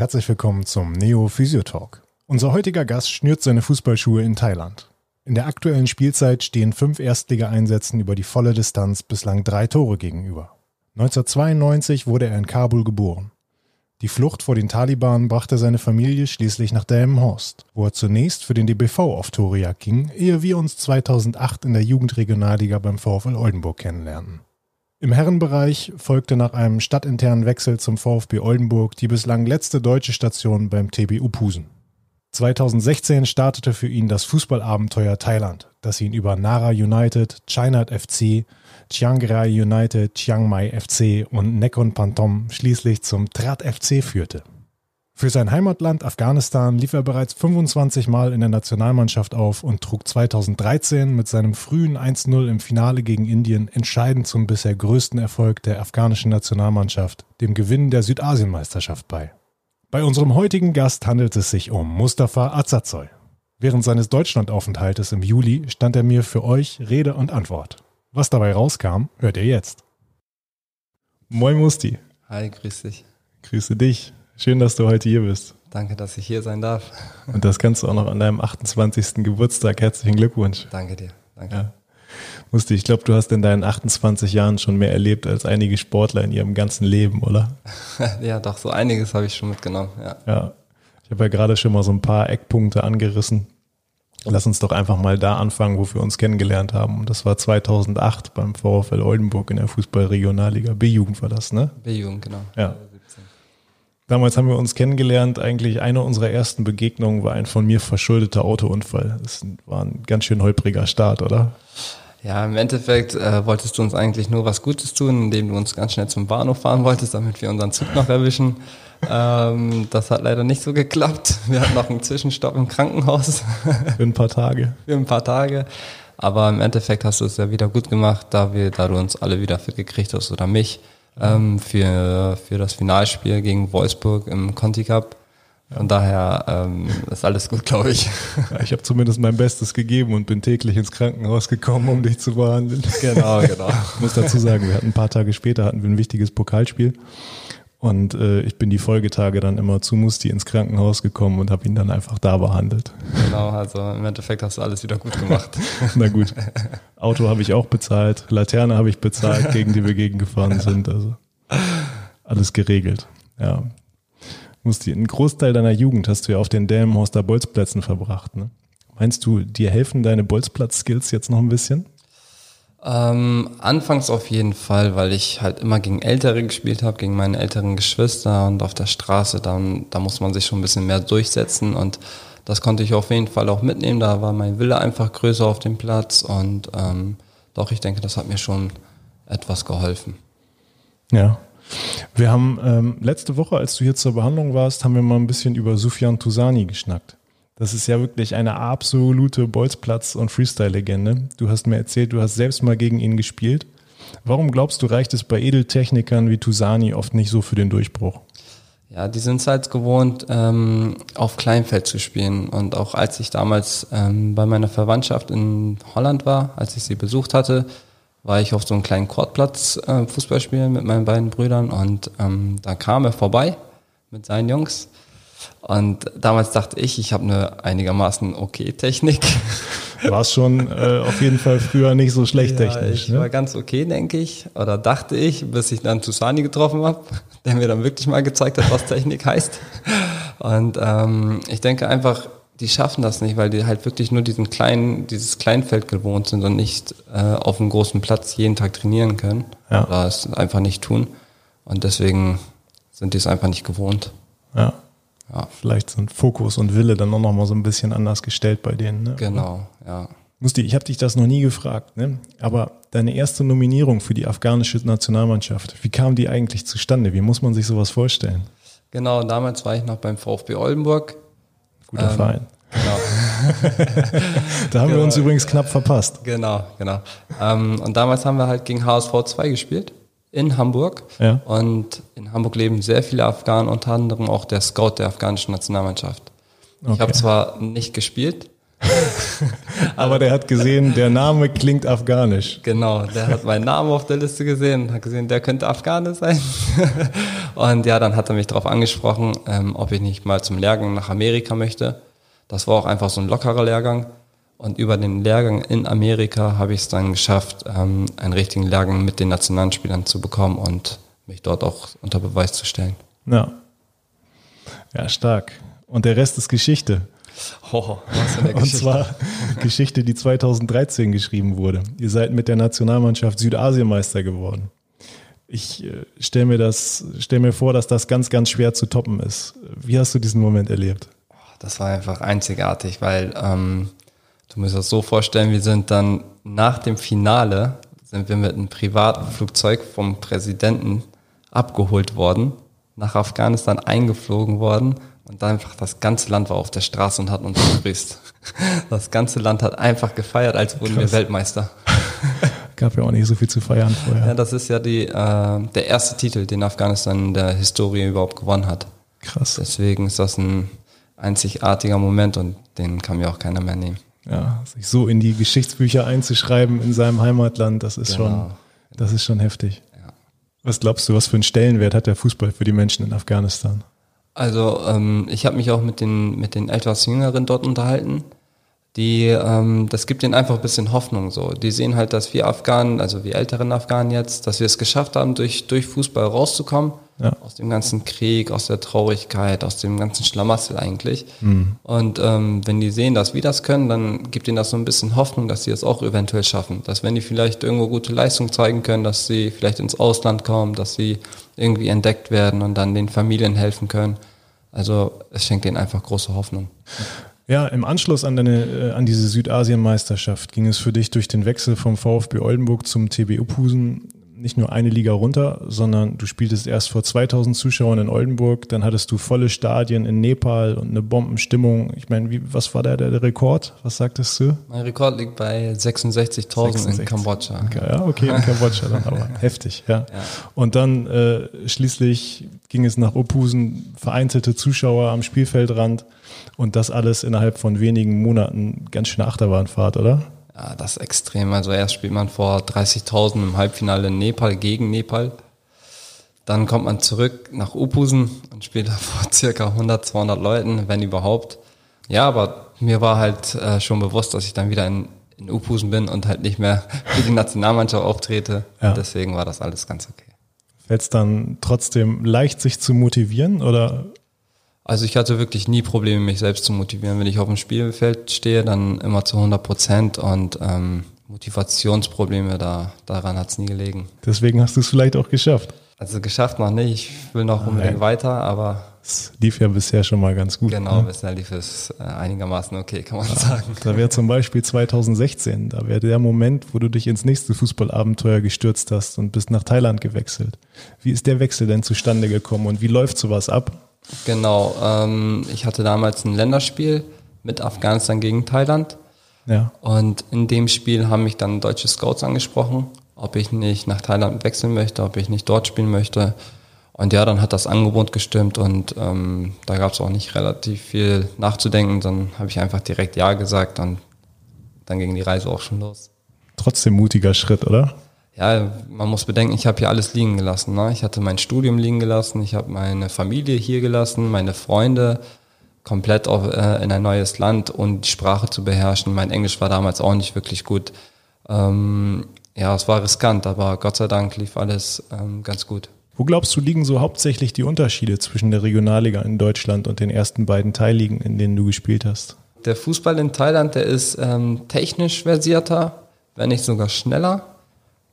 herzlich willkommen zum Neo Physio Talk. Unser heutiger Gast schnürt seine Fußballschuhe in Thailand. In der aktuellen Spielzeit stehen fünf Erstligaeinsätzen über die volle Distanz bislang drei Tore gegenüber. 1992 wurde er in Kabul geboren. Die Flucht vor den Taliban brachte seine Familie schließlich nach Delmenhorst, wo er zunächst für den DBV auf Torejagd ging, ehe wir uns 2008 in der Jugendregionalliga beim VfL Oldenburg kennenlernten. Im Herrenbereich folgte nach einem stadtinternen Wechsel zum VfB Oldenburg die bislang letzte deutsche Station beim TBU Pusen. 2016 startete für ihn das Fußballabenteuer Thailand, das ihn über Nara United, Chinat FC, Chiang Rai United, Chiang Mai FC und Nakhon Pantom schließlich zum Trat FC führte. Für sein Heimatland Afghanistan lief er bereits 25 Mal in der Nationalmannschaft auf und trug 2013 mit seinem frühen 1-0 im Finale gegen Indien entscheidend zum bisher größten Erfolg der afghanischen Nationalmannschaft, dem Gewinn der Südasienmeisterschaft bei. Bei unserem heutigen Gast handelt es sich um Mustafa Azazoy. Während seines Deutschlandaufenthaltes im Juli stand er mir für euch Rede und Antwort. Was dabei rauskam, hört ihr jetzt. Moin Musti. Hi, grüß dich. Grüße dich. Schön, dass du heute hier bist. Danke, dass ich hier sein darf. Und das kannst du auch noch an deinem 28. Geburtstag. Herzlichen Glückwunsch. Danke dir. Danke. Ja. Musti, ich glaube, du hast in deinen 28 Jahren schon mehr erlebt als einige Sportler in ihrem ganzen Leben, oder? ja, doch, so einiges habe ich schon mitgenommen. Ja. ja. Ich habe ja gerade schon mal so ein paar Eckpunkte angerissen. Lass uns doch einfach mal da anfangen, wo wir uns kennengelernt haben. Und das war 2008 beim VfL Oldenburg in der Fußballregionalliga. B-Jugend war das, ne? B-Jugend, genau. Ja. Damals haben wir uns kennengelernt. Eigentlich eine unserer ersten Begegnungen war ein von mir verschuldeter Autounfall. Das war ein ganz schön holpriger Start, oder? Ja, im Endeffekt äh, wolltest du uns eigentlich nur was Gutes tun, indem du uns ganz schnell zum Bahnhof fahren wolltest, damit wir unseren Zug noch erwischen. Ähm, das hat leider nicht so geklappt. Wir hatten noch einen Zwischenstopp im Krankenhaus. Für ein paar Tage. Für ein paar Tage. Aber im Endeffekt hast du es ja wieder gut gemacht, da wir, da du uns alle wieder fit gekriegt hast oder mich ähm, für, für das Finalspiel gegen Wolfsburg im Conti Cup. Von daher ähm, ist alles gut, glaube ich. Ja, ich habe zumindest mein Bestes gegeben und bin täglich ins Krankenhaus gekommen, um dich zu behandeln. Genau, genau. Ich muss dazu sagen, wir hatten ein paar Tage später hatten wir ein wichtiges Pokalspiel und äh, ich bin die Folgetage dann immer zu Musti ins Krankenhaus gekommen und habe ihn dann einfach da behandelt. Genau, also im Endeffekt hast du alles wieder gut gemacht. Na gut. Auto habe ich auch bezahlt, Laterne habe ich bezahlt, gegen die wir gegengefahren sind. Also alles geregelt. Ja. Musti, einen Großteil deiner Jugend hast du ja auf den Delmenhorster Bolzplätzen verbracht. Ne? Meinst du, dir helfen deine Bolzplatz-Skills jetzt noch ein bisschen? Ähm, anfangs auf jeden Fall, weil ich halt immer gegen Ältere gespielt habe, gegen meine älteren Geschwister und auf der Straße, dann, da muss man sich schon ein bisschen mehr durchsetzen und das konnte ich auf jeden Fall auch mitnehmen. Da war mein Wille einfach größer auf dem Platz und ähm, doch, ich denke, das hat mir schon etwas geholfen. Ja. Wir haben ähm, letzte Woche, als du hier zur Behandlung warst, haben wir mal ein bisschen über Sufjan Tusani geschnackt. Das ist ja wirklich eine absolute Bolzplatz- und Freestyle-Legende. Du hast mir erzählt, du hast selbst mal gegen ihn gespielt. Warum glaubst du, reicht es bei Edeltechnikern wie Tusani oft nicht so für den Durchbruch? Ja, die sind es halt gewohnt, ähm, auf Kleinfeld zu spielen. Und auch als ich damals ähm, bei meiner Verwandtschaft in Holland war, als ich sie besucht hatte, war ich auf so einem kleinen Kortplatz äh, Fußball spielen mit meinen beiden Brüdern und ähm, da kam er vorbei mit seinen Jungs und damals dachte ich, ich habe eine einigermaßen okay Technik. War es schon äh, auf jeden Fall früher nicht so schlecht ja, technisch. Ich ne? war ganz okay, denke ich. Oder dachte ich, bis ich dann Tusani getroffen habe, der mir dann wirklich mal gezeigt hat, was Technik heißt. Und ähm, ich denke einfach, die schaffen das nicht, weil die halt wirklich nur diesen kleinen, dieses Kleinfeld gewohnt sind und nicht äh, auf einem großen Platz jeden Tag trainieren können. Ja. Oder es einfach nicht tun. Und deswegen sind die es einfach nicht gewohnt. Ja. Ja. Vielleicht sind Fokus und Wille dann auch noch mal so ein bisschen anders gestellt bei denen. Ne? Genau, ja. Musti, ich habe dich das noch nie gefragt, ne? aber deine erste Nominierung für die afghanische Nationalmannschaft, wie kam die eigentlich zustande? Wie muss man sich sowas vorstellen? Genau, damals war ich noch beim VfB Oldenburg. Guter ähm, Verein. Genau. da haben genau, wir uns übrigens knapp verpasst. Genau, genau. Ähm, und damals haben wir halt gegen HSV 2 gespielt in Hamburg. Ja. Und in Hamburg leben sehr viele Afghanen, unter anderem auch der Scout der afghanischen Nationalmannschaft. Okay. Ich habe zwar nicht gespielt, Aber der hat gesehen, der Name klingt afghanisch. Genau, der hat meinen Namen auf der Liste gesehen, hat gesehen, der könnte Afghane sein. Und ja, dann hat er mich darauf angesprochen, ähm, ob ich nicht mal zum Lehrgang nach Amerika möchte. Das war auch einfach so ein lockerer Lehrgang. Und über den Lehrgang in Amerika habe ich es dann geschafft, ähm, einen richtigen Lehrgang mit den Nationalspielern zu bekommen und mich dort auch unter Beweis zu stellen. Ja. Ja, stark. Und der Rest ist Geschichte. Oh, was für eine Und zwar Geschichte, die 2013 geschrieben wurde. Ihr seid mit der Nationalmannschaft Südasienmeister geworden. Ich äh, stelle mir das, stell mir vor, dass das ganz, ganz schwer zu toppen ist. Wie hast du diesen Moment erlebt? Das war einfach einzigartig, weil ähm, du musst das so vorstellen, wir sind dann nach dem Finale, sind wir mit einem privaten Flugzeug vom Präsidenten abgeholt worden, nach Afghanistan eingeflogen worden und dann einfach das ganze Land war auf der Straße und hat uns begrüßt. Das ganze Land hat einfach gefeiert, als wurden wir Krass. Weltmeister. Gab ja auch nicht so viel zu feiern vorher. Ja, das ist ja die, äh, der erste Titel, den Afghanistan in der Historie überhaupt gewonnen hat. Krass. Deswegen ist das ein einzigartiger Moment und den kann mir auch keiner mehr nehmen. Ja, sich so in die Geschichtsbücher einzuschreiben in seinem Heimatland, das ist Genau. schon, das ist schon heftig. Was glaubst du, was für einen Stellenwert hat der Fußball für die Menschen in Afghanistan? Also ähm, ich habe mich auch mit den mit den etwas jüngeren dort unterhalten. Die, ähm, das gibt ihnen einfach ein bisschen Hoffnung. So, die sehen halt, dass wir Afghanen, also wir älteren Afghanen jetzt, dass wir es geschafft haben, durch durch Fußball rauszukommen Ja. aus dem ganzen Krieg, aus der Traurigkeit, aus dem ganzen Schlamassel eigentlich. Mhm. Und ähm, wenn die sehen, dass wir das können, dann gibt ihnen das so ein bisschen Hoffnung, dass sie es auch eventuell schaffen. Dass wenn die vielleicht irgendwo gute Leistung zeigen können, dass sie vielleicht ins Ausland kommen, dass sie irgendwie entdeckt werden und dann den Familien helfen können. Also es schenkt ihnen einfach große Hoffnung. Ja, im Anschluss an, deine, äh, an diese Südasienmeisterschaft ging es für dich durch den Wechsel vom VfB Oldenburg zum TB Uphusen nicht nur eine Liga runter, sondern du spieltest erst vor 2000 Zuschauern in Oldenburg, dann hattest du volle Stadien in Nepal und eine Bombenstimmung. Ich meine, wie, was war da der, der Rekord? Was sagtest du? Mein Rekord liegt bei 66.000 in 66. Kambodscha. Ja, okay, in Kambodscha dann aber. Heftig, ja. Und dann äh, schließlich ging es nach Uphusen, vereinzelte Zuschauer am Spielfeldrand und das alles innerhalb von wenigen Monaten. Ganz schöne Achterbahnfahrt, oder? Ja, das ist extrem. Also erst spielt man vor 30.000 im Halbfinale in Nepal gegen Nepal. Dann kommt man zurück nach Upusen und spielt da vor circa 100, 200 Leuten, wenn überhaupt. Ja, aber mir war halt äh, schon bewusst, dass ich dann wieder in, in Upusen bin und halt nicht mehr für die Nationalmannschaft auftrete. Ja. Und deswegen war das alles ganz okay. Fällt es dann trotzdem leicht, sich zu motivieren oder Also ich hatte wirklich nie Probleme, mich selbst zu motivieren. Wenn ich auf dem Spielfeld stehe, dann immer zu 100 Prozent und ähm, Motivationsprobleme, da, daran hat es nie gelegen. deswegen hast du es vielleicht auch geschafft? Also geschafft noch nicht, ich will noch unbedingt Nein. weiter, aber Es lief ja bisher schon mal ganz gut. genau, ne? bisher lief es äh, einigermaßen okay, kann man sagen. Da wäre zum Beispiel 2016, da wäre der Moment, wo du dich ins nächste Fußballabenteuer gestürzt hast und bist nach Thailand gewechselt. Wie ist der Wechsel denn zustande gekommen und wie läuft sowas ab? Genau, ähm, ich hatte damals ein Länderspiel mit Afghanistan gegen Thailand Ja, und in dem Spiel haben mich dann deutsche Scouts angesprochen, ob ich nicht nach Thailand wechseln möchte, ob ich nicht dort spielen möchte. Und ja, dann hat das Angebot gestimmt und ähm, da gab es auch nicht relativ viel nachzudenken. Dann habe ich einfach direkt Ja gesagt und dann ging die Reise auch schon los. trotzdem mutiger Schritt, oder? Ja, man muss bedenken, ich habe hier alles liegen gelassen. Ne? Ich hatte mein Studium liegen gelassen, ich habe meine Familie hier gelassen, meine Freunde komplett auf, äh, in ein neues Land und die Sprache zu beherrschen. Mein Englisch war damals auch nicht wirklich gut. Ähm, ja, es war riskant, aber Gott sei Dank lief alles ähm, ganz gut. Wo glaubst du, liegen so hauptsächlich die Unterschiede zwischen der Regionalliga in Deutschland und den ersten beiden Teilligen, in denen du gespielt hast? Der Fußball in Thailand, der ist ähm, technisch versierter, wenn nicht sogar schneller.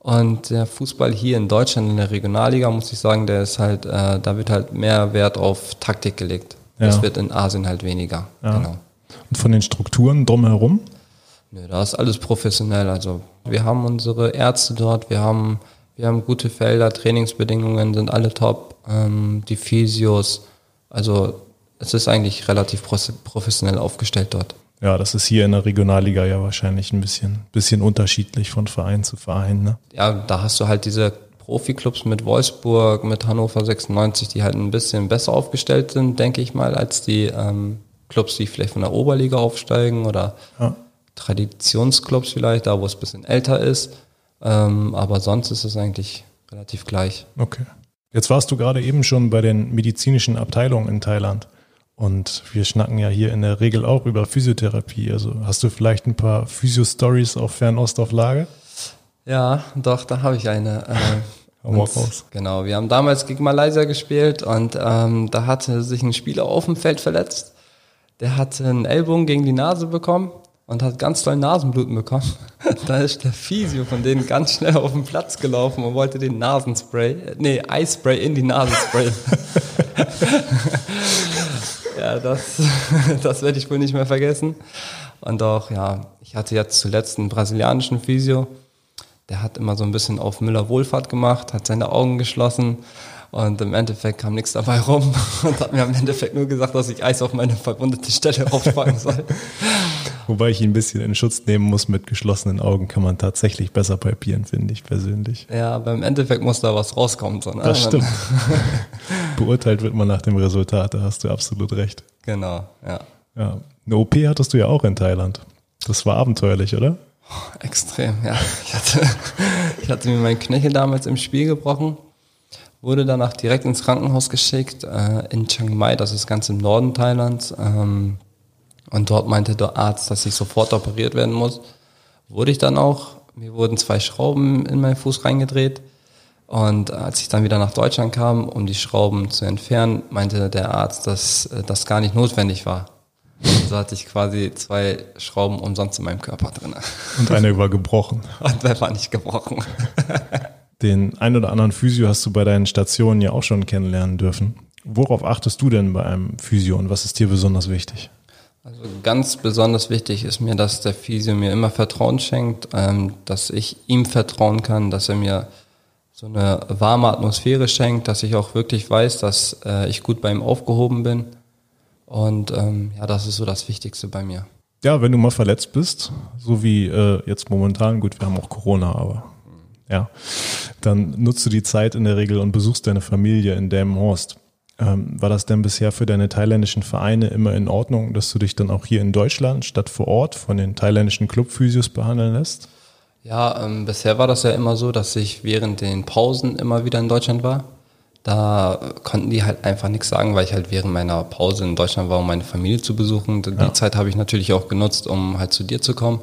Und der Fußball hier in Deutschland in der Regionalliga, muss ich sagen, der ist halt, äh, da wird halt mehr Wert auf Taktik gelegt. Das Ja. wird in Asien halt weniger. Ja. Genau. Und von den Strukturen drumherum? Nö, da ist alles professionell. Also wir haben unsere Ärzte dort, wir haben, wir haben gute Felder, Trainingsbedingungen sind alle top, ähm, die Physios. Also es ist eigentlich relativ professionell aufgestellt dort. Ja, das ist hier in der Regionalliga ja wahrscheinlich ein bisschen, bisschen unterschiedlich von Verein zu Verein. Ne? ja, da hast du halt diese Profiklubs mit Wolfsburg, mit Hannover 96, die halt ein bisschen besser aufgestellt sind, denke ich mal, als die ähm, Clubs, die vielleicht von der Oberliga aufsteigen oder Ja. Traditionsclubs vielleicht, da wo es ein bisschen älter ist. Ähm, aber sonst ist es eigentlich relativ gleich. Okay. Jetzt warst du gerade eben schon bei den medizinischen Abteilungen in Thailand. Und wir schnacken ja hier in der Regel auch über Physiotherapie. Also hast du vielleicht ein paar Physio-Stories auf Fernost auf Lage? Ja, doch, da habe ich eine. Äh, raus. Genau, wir haben damals gegen Malaysia gespielt und ähm, da hatte sich ein Spieler auf dem Feld verletzt. Der hatte einen Ellbogen gegen die Nase bekommen und hat ganz doll Nasenbluten bekommen. da ist der Physio von denen ganz schnell auf den Platz gelaufen und wollte den Nasenspray, äh, nee, Eispray in die Nase sprayen. ja, das, das werde ich wohl nicht mehr vergessen. Und auch, ja, ich hatte jetzt zuletzt einen brasilianischen Physio, der hat immer so ein bisschen auf Müller Wohlfahrt gemacht, hat seine Augen geschlossen und im Endeffekt kam nichts dabei rum und hat mir im Endeffekt nur gesagt, dass ich Eis auf meine verwundete Stelle aufpacken soll. Wobei ich ihn ein bisschen in Schutz nehmen muss, mit geschlossenen Augen kann man tatsächlich besser palpieren, finde ich persönlich. Ja, aber im Endeffekt muss da was rauskommen. So, ne? Das stimmt. Beurteilt wird man nach dem Resultat, da hast du absolut recht. Genau, ja. ja. Eine OP hattest du ja auch in Thailand. Das war abenteuerlich, oder? Extrem, ja. Ich hatte, ich hatte mir meinen Knöchel damals im Spiel gebrochen, wurde danach direkt ins Krankenhaus geschickt, äh, in Chiang Mai, das ist ganz im Norden Thailands. Ähm, und dort meinte der Arzt, dass ich sofort operiert werden muss. Wurde ich dann auch. Mir wurden zwei Schrauben in meinen Fuß reingedreht. Und als ich dann wieder nach Deutschland kam, um die Schrauben zu entfernen, meinte der Arzt, dass äh, das gar nicht notwendig war. So hatte ich quasi zwei Schrauben umsonst in meinem Körper drin. Und eine war gebrochen. Und der war nicht gebrochen. Den ein oder anderen Physio hast du bei deinen Stationen ja auch schon kennenlernen dürfen. Worauf achtest du denn bei einem Physio und was ist dir besonders wichtig? Ganz besonders wichtig ist mir, dass der Physio mir immer Vertrauen schenkt, ähm, dass ich ihm vertrauen kann, dass er mir so eine warme Atmosphäre schenkt, dass ich auch wirklich weiß, dass äh, ich gut bei ihm aufgehoben bin. Und ähm, ja, das ist so das Wichtigste bei mir. Ja, wenn du mal verletzt bist, so wie äh, jetzt momentan, gut, wir haben auch Corona, aber ja, dann nutzt du die Zeit in der Regel und besuchst deine Familie in Delmenhorst. Ähm, war das denn bisher für deine thailändischen Vereine immer in Ordnung, dass du dich dann auch hier in Deutschland statt vor Ort von den thailändischen Clubphysios behandeln lässt? Ja, ähm, bisher war das ja immer so, dass ich während den Pausen immer wieder in Deutschland war. Da konnten die halt einfach nichts sagen, weil ich halt während meiner Pause in Deutschland war, um meine Familie zu besuchen. Die ja. Zeit habe ich natürlich auch genutzt, um halt zu dir zu kommen,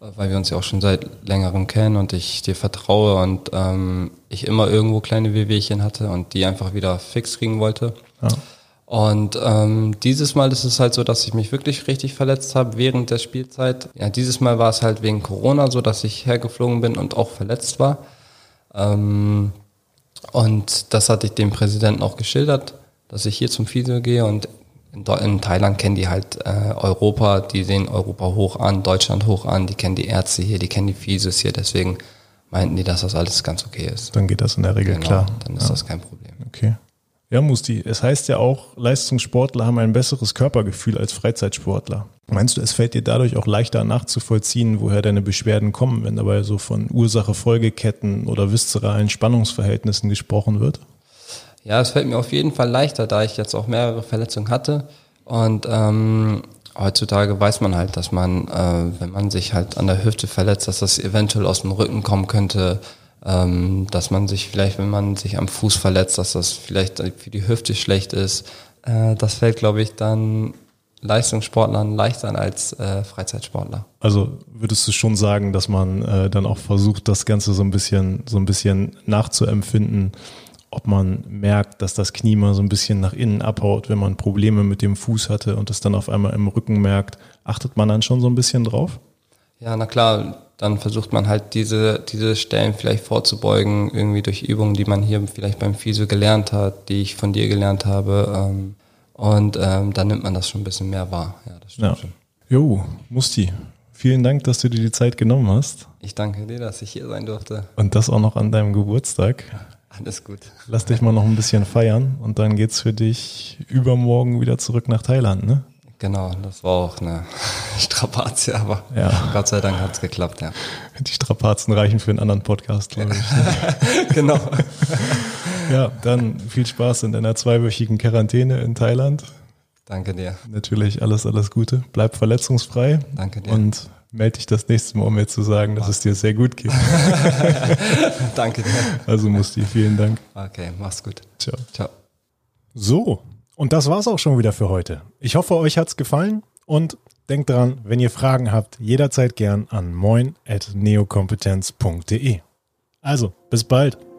weil wir uns ja auch schon seit längerem kennen und ich dir vertraue und ähm, ich immer irgendwo kleine Wehwehchen hatte und die einfach wieder fix kriegen wollte. Ja. Und ähm, dieses Mal ist es halt so, dass ich mich wirklich richtig verletzt habe während der Spielzeit. Ja, dieses Mal war es halt wegen Corona so, dass ich hergeflogen bin und auch verletzt war. Ähm, und das hatte ich dem Präsidenten auch geschildert, dass ich hier zum Physio gehe und in, in Thailand kennen die halt äh, Europa, die sehen Europa hoch an, Deutschland hoch an, die kennen die Ärzte hier, die kennen die Physios hier, deswegen meinten die, dass das alles ganz okay ist. Dann geht das in der Regel genau, klar. Dann ist ja. das kein Problem. Okay. Ja, Musti, es heißt ja auch, Leistungssportler haben ein besseres Körpergefühl als Freizeitsportler. Meinst du, es fällt dir dadurch auch leichter nachzuvollziehen, woher deine Beschwerden kommen, wenn dabei so von Ursache-Folgeketten oder viszeralen Spannungsverhältnissen gesprochen wird? Ja, es fällt mir auf jeden Fall leichter, da ich jetzt auch mehrere Verletzungen hatte. Und ähm, heutzutage weiß man halt, dass man, äh, wenn man sich halt an der Hüfte verletzt, dass das eventuell aus dem Rücken kommen könnte, ähm, dass man sich vielleicht, wenn man sich am Fuß verletzt, dass das vielleicht für die Hüfte schlecht ist. Äh, das fällt, glaube ich, dann Leistungssportlern leichter als äh, Freizeitsportler. Also würdest du schon sagen, dass man äh, dann auch versucht, das Ganze so ein bisschen, so ein bisschen nachzuempfinden, ob man merkt, dass das Knie mal so ein bisschen nach innen abhaut, wenn man Probleme mit dem Fuß hatte und es dann auf einmal im Rücken merkt, achtet man dann schon so ein bisschen drauf? Ja, na klar, dann versucht man halt diese, diese Stellen vielleicht vorzubeugen, irgendwie durch Übungen, die man hier vielleicht beim Physio gelernt hat, die ich von dir gelernt habe. Ähm, und ähm, dann nimmt man das schon ein bisschen mehr wahr. Ja, das stimmt ja. schon. Jo, Musti, vielen Dank, dass du dir die Zeit genommen hast. Ich danke dir, dass ich hier sein durfte. Und das auch noch an deinem Geburtstag. Alles gut. Lass dich mal noch ein bisschen feiern und dann geht's für dich übermorgen wieder zurück nach Thailand, ne? Genau, das war auch eine Strapazie, aber ja. Gott sei Dank hat es geklappt, ja. Die Strapazen reichen für einen anderen Podcast, glaube ich. genau. ja, dann viel Spaß in deiner zweiwöchigen Quarantäne in Thailand. Danke dir. Natürlich alles, alles Gute. Bleib verletzungsfrei. Danke dir. Und melde dich das nächste Mal, um mir zu sagen, dass es dir sehr gut geht. Danke dir. Also Musti, vielen Dank. Okay, mach's gut. Ciao. Ciao. So, und das war's auch schon wieder für heute. Ich hoffe, euch hat's gefallen und denkt dran, wenn ihr Fragen habt, jederzeit gern an moin.neokompetenz.de. Also, bis bald.